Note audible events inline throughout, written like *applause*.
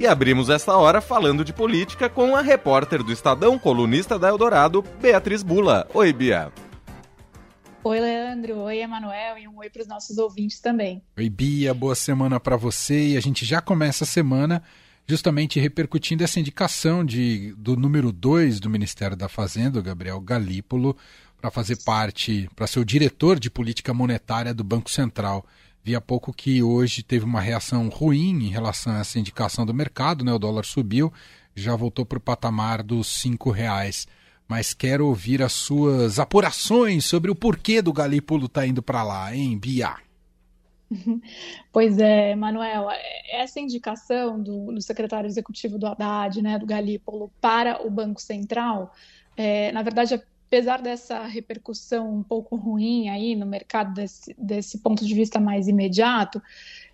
E abrimos esta hora falando de política com a repórter do Estadão, colunista da Eldorado, Beatriz Bula. Oi, Bia. Oi, Leandro. Oi, Emanuel. E um oi para os nossos ouvintes também. Oi, Bia. Boa semana para você. E a gente já começa a semana justamente repercutindo essa indicação de, do número 2 do Ministério da Fazenda, o Gabriel Galípolo, para fazer parte, para ser o diretor de política monetária do Banco Central. Vi há pouco que hoje teve uma reação ruim em relação a essa indicação do mercado, né? O dólar subiu, já voltou para o patamar dos cinco reais. Mas quero ouvir as suas apurações sobre o porquê do Galípolo tá indo para lá, hein, Bia? *laughs* Pois é, Manuel, essa indicação do, do, secretário executivo do Haddad, né, do Galípolo, para o Banco Central, é, na verdade, é apesar dessa repercussão um pouco ruim aí no mercado desse, desse ponto de vista mais imediato,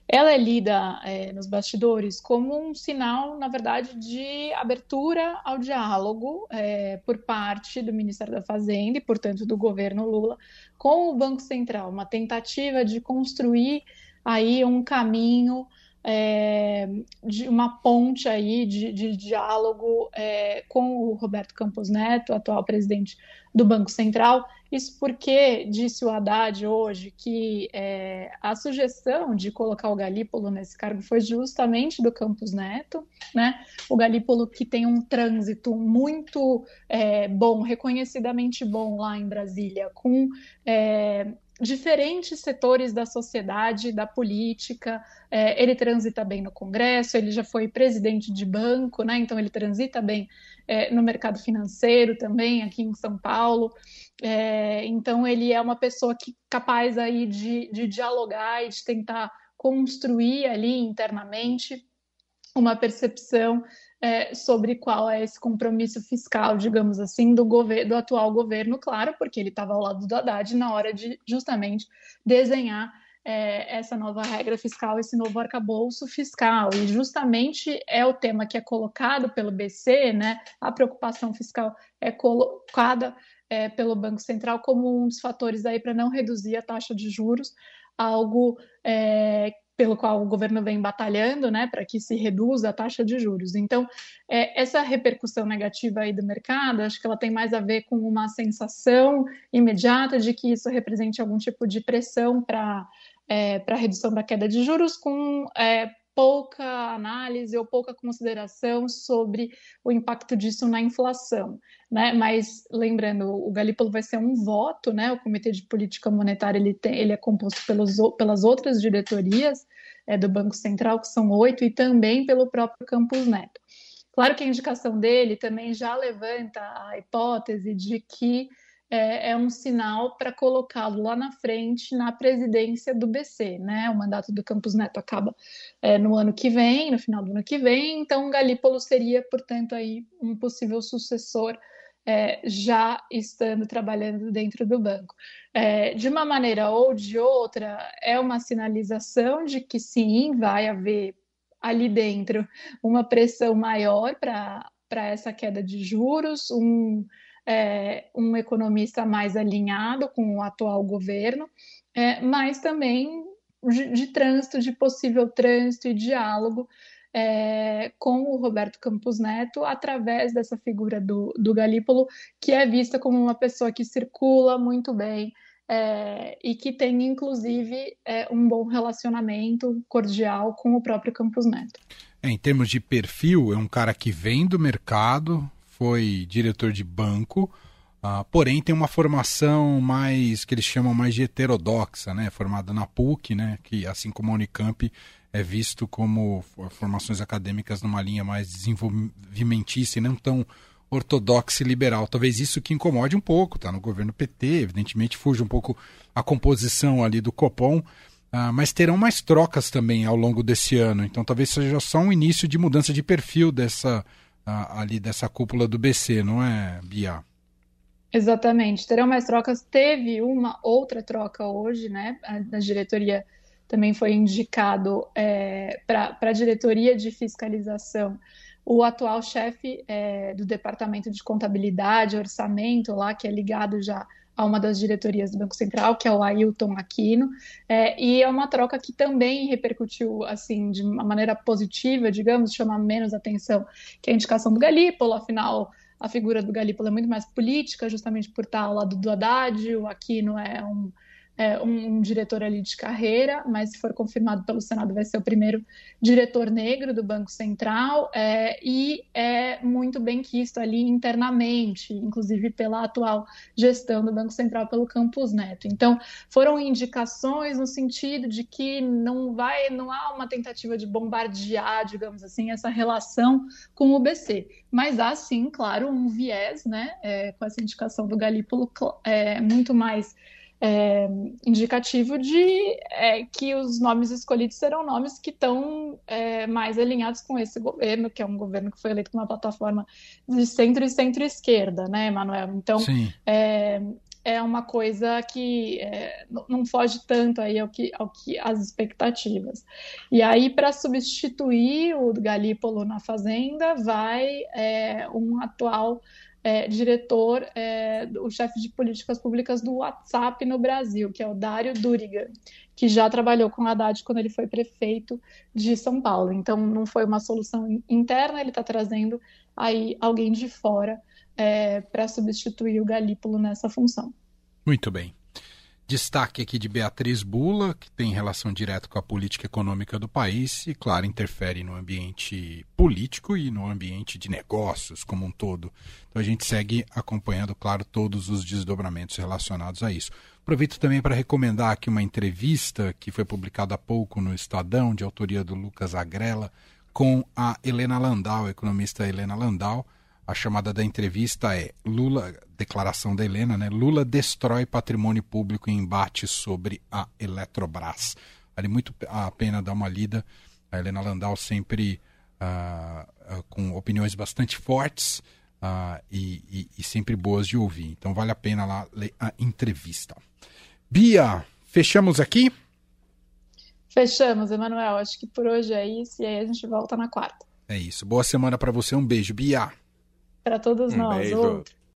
ela é lida é, nos bastidores como um sinal, na verdade, de abertura ao diálogo é, por parte do Ministério da Fazenda e, portanto, do governo Lula com o Banco Central, uma tentativa de construir aí um caminho é, de uma ponte aí de, de diálogo é, com o Roberto Campos Neto, atual presidente do Banco Central. Isso porque disse o Haddad hoje que é, a sugestão de colocar o Galípolo nesse cargo foi justamente do Campos Neto, né? O Galípolo que tem um trânsito muito é, bom, reconhecidamente bom lá em Brasília, com é, diferentes setores da sociedade, da política. É, ele transita bem no Congresso, ele já foi presidente de banco, né? Então ele transita bem é, no mercado financeiro também, aqui em São Paulo. É, então ele é uma pessoa que capaz aí de, de dialogar e de tentar construir ali internamente uma percepção é, sobre qual é esse compromisso fiscal, digamos assim, do, do atual governo, claro, porque ele estava ao lado do Haddad na hora de justamente desenhar é, essa nova regra fiscal, esse novo arcabouço fiscal. E justamente é o tema que é colocado pelo BC, né? A preocupação fiscal é colocada é, pelo Banco Central como um dos fatores aí para não reduzir a taxa de juros, algo é, pelo qual o governo vem batalhando, né, para que se reduza a taxa de juros. Então, é, essa repercussão negativa aí do mercado, acho que ela tem mais a ver com uma sensação imediata de que isso represente algum tipo de pressão para é, para redução da queda de juros, com é, pouca análise ou pouca consideração sobre o impacto disso na inflação, né? Mas lembrando, o Galípolo vai ser um voto, né? O Comitê de Política Monetária ele, tem, ele é composto pelos, pelas outras diretorias é, do Banco Central, que são oito, e também pelo próprio Campos Neto. Claro que a indicação dele também já levanta a hipótese de que é, é um sinal para colocá-lo lá na frente na presidência do BC, né? O mandato do Campos Neto acaba é, no ano que vem, no final do ano que vem, então Galípolo seria, portanto, aí um possível sucessor é, já estando trabalhando dentro do banco. É, de uma maneira ou de outra, é uma sinalização de que sim, vai haver ali dentro uma pressão maior para essa queda de juros, um é, um economista mais alinhado com o atual governo, é, mas também de, de, trânsito, de possível trânsito e diálogo é, com o Roberto Campos Neto através dessa figura do, do Galípolo, que é vista como uma pessoa que circula muito bem, é, e que tem, inclusive, é, um bom relacionamento cordial com o próprio Campos Neto. É, em termos de perfil, é um cara que vem do mercado, foi diretor de banco, uh, porém tem uma formação mais que eles chamam mais de heterodoxa, né? Formada na PUC, né? Que assim como a Unicamp é visto como formações acadêmicas numa linha mais desenvolvimentista e não tão ortodoxa e liberal. Talvez isso que incomode um pouco, tá? No governo PT, evidentemente fuge um pouco a composição ali do Copom. Uh, mas terão mais trocas também ao longo desse ano. Então talvez seja só um início de mudança de perfil dessa ali dessa cúpula do BC, não é, Bia? Exatamente. Terão mais trocas. Teve uma outra troca hoje, né? Na diretoria também foi indicado é, para a diretoria de fiscalização o atual chefe é, do departamento de contabilidade, orçamento lá, que é ligado já a uma das diretorias do Banco Central, que é o Ailton Aquino, é, e é uma troca que também repercutiu assim de uma maneira positiva, digamos, chama menos atenção que a indicação do Galípolo, afinal a figura do Galípolo é muito mais política, justamente por estar ao lado do Haddad, o Aquino é um é, um, um, diretor ali de carreira, mas se for confirmado pelo Senado, vai ser o primeiro diretor negro do Banco Central é, e é muito bem quisto ali internamente, inclusive pela atual gestão do Banco Central pelo Campos Neto. Então, foram indicações no sentido de que não vai, não há uma tentativa de bombardear, digamos assim, essa relação com o BC, mas há sim, claro, um viés, né, é, com essa indicação do Galípolo é, muito mais é, indicativo de é, que os nomes escolhidos serão nomes que estão é, mais alinhados com esse governo, que é um governo que foi eleito com uma plataforma de centro e centro-esquerda, né, Emanuel? Então, é, é uma coisa que é, não foge tanto aí ao que, ao que as expectativas. E aí, para substituir o Galípolo na Fazenda, vai é, um atual é, diretor, é, o chefe de políticas públicas do WhatsApp no Brasil, que é o Dário Duriga, que já trabalhou com Haddad quando ele foi prefeito de São Paulo. Então, não foi uma solução interna, ele está trazendo aí alguém de fora é, para substituir o Galípolo nessa função. Muito bem. Destaque aqui de Beatriz Bula, que tem relação direta com a política econômica do país e, claro, interfere no ambiente político e no ambiente de negócios como um todo. Então a gente segue acompanhando, claro, todos os desdobramentos relacionados a isso. Aproveito também para recomendar aqui uma entrevista que foi publicada há pouco no Estadão, de autoria do Lucas Agrela, com a Helena Landau, a economista Helena Landau a chamada da entrevista é Lula, declaração da Helena, né? Lula destrói patrimônio público em embate sobre a Eletrobras. Vale muito a pena dar uma lida. A Helena Landau sempre uh, uh, com opiniões bastante fortes uh, e, e, e, sempre boas de ouvir. Então vale a pena lá ler a entrevista. Bia, fechamos aqui? Fechamos, Emanuel. Acho que por hoje é isso e aí a gente volta na quarta. É isso. Boa semana para você. Um beijo, Bia para todos um nós. Beijo. Outro.